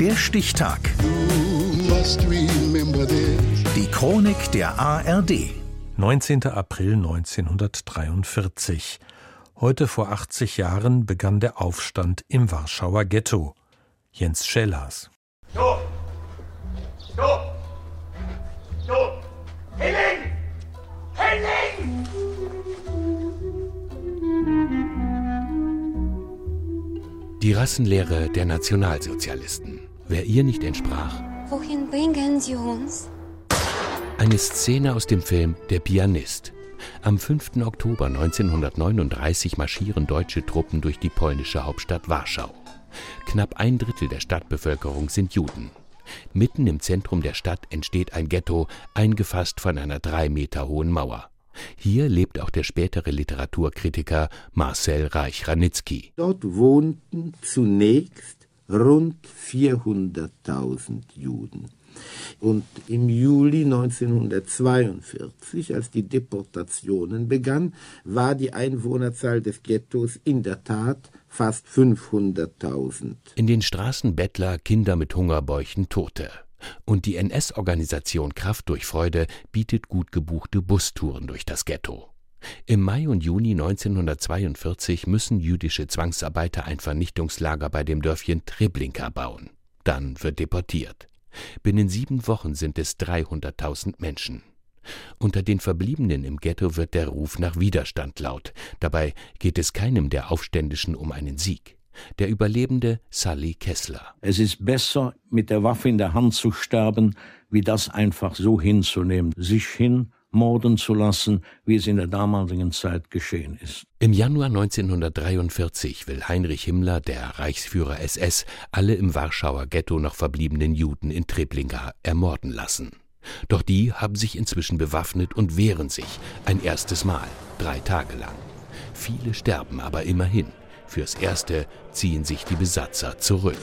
Der Stichtag. Die Chronik der ARD. 19. April 1943. Heute vor 80 Jahren begann der Aufstand im Warschauer Ghetto. Jens Schellers. Die Rassenlehre der Nationalsozialisten. Wer ihr nicht entsprach. Wohin bringen Sie uns? Eine Szene aus dem Film Der Pianist. Am 5. Oktober 1939 marschieren deutsche Truppen durch die polnische Hauptstadt Warschau. Knapp ein Drittel der Stadtbevölkerung sind Juden. Mitten im Zentrum der Stadt entsteht ein Ghetto, eingefasst von einer drei Meter hohen Mauer. Hier lebt auch der spätere Literaturkritiker Marcel Reich-Ranitzky. Dort wohnten zunächst rund 400.000 Juden. Und im Juli 1942, als die Deportationen begannen, war die Einwohnerzahl des Ghettos in der Tat fast 500.000. In den Straßen Bettler, Kinder mit Hungerbäuchen, Tote. Und die NS-Organisation Kraft durch Freude bietet gut gebuchte Bustouren durch das Ghetto. Im Mai und Juni 1942 müssen jüdische Zwangsarbeiter ein Vernichtungslager bei dem Dörfchen Treblinka bauen. Dann wird deportiert. Binnen sieben Wochen sind es 300.000 Menschen. Unter den Verbliebenen im Ghetto wird der Ruf nach Widerstand laut. Dabei geht es keinem der Aufständischen um einen Sieg. Der Überlebende Sally Kessler. Es ist besser, mit der Waffe in der Hand zu sterben, wie das einfach so hinzunehmen, sich hin morden zu lassen, wie es in der damaligen Zeit geschehen ist. Im Januar 1943 will Heinrich Himmler, der Reichsführer SS, alle im Warschauer Ghetto noch verbliebenen Juden in Treblinka ermorden lassen. Doch die haben sich inzwischen bewaffnet und wehren sich, ein erstes Mal, drei Tage lang. Viele sterben aber immerhin. Fürs Erste ziehen sich die Besatzer zurück.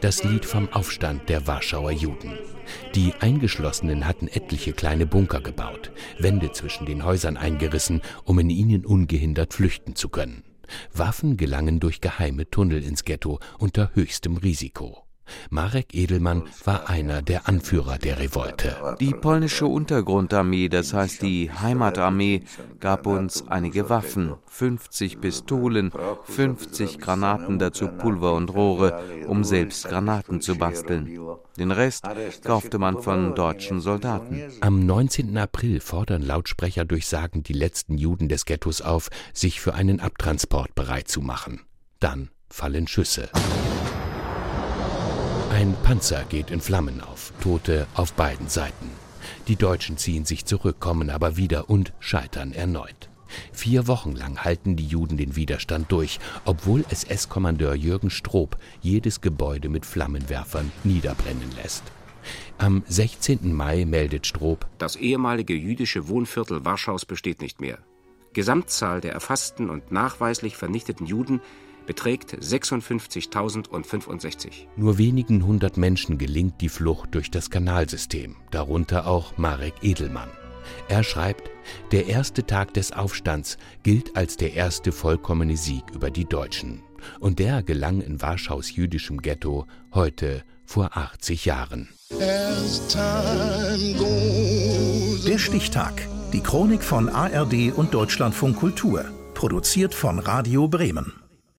Das Lied vom Aufstand der Warschauer Juden. Die Eingeschlossenen hatten etliche kleine Bunker gebaut, Wände zwischen den Häusern eingerissen, um in ihnen ungehindert flüchten zu können. Waffen gelangen durch geheime Tunnel ins Ghetto unter höchstem Risiko. Marek Edelmann war einer der Anführer der Revolte. Die polnische Untergrundarmee, das heißt die Heimatarmee, gab uns einige Waffen, 50 Pistolen, 50 Granaten, dazu Pulver und Rohre, um selbst Granaten zu basteln. Den Rest kaufte man von deutschen Soldaten. Am 19. April fordern Lautsprecher durchsagen die letzten Juden des Ghettos auf, sich für einen Abtransport bereit zu machen. Dann fallen Schüsse. Ein Panzer geht in Flammen auf, Tote auf beiden Seiten. Die Deutschen ziehen sich zurück, kommen aber wieder und scheitern erneut. Vier Wochen lang halten die Juden den Widerstand durch, obwohl SS-Kommandeur Jürgen Stroop jedes Gebäude mit Flammenwerfern niederbrennen lässt. Am 16. Mai meldet Stroop, das ehemalige jüdische Wohnviertel Warschaus besteht nicht mehr. Gesamtzahl der erfassten und nachweislich vernichteten Juden beträgt 56.065. Nur wenigen hundert Menschen gelingt die Flucht durch das Kanalsystem, darunter auch Marek Edelmann. Er schreibt, der erste Tag des Aufstands gilt als der erste vollkommene Sieg über die Deutschen. Und der gelang in Warschaus jüdischem Ghetto heute vor 80 Jahren. Der Stichtag. Die Chronik von ARD und Deutschlandfunk Kultur. Produziert von Radio Bremen.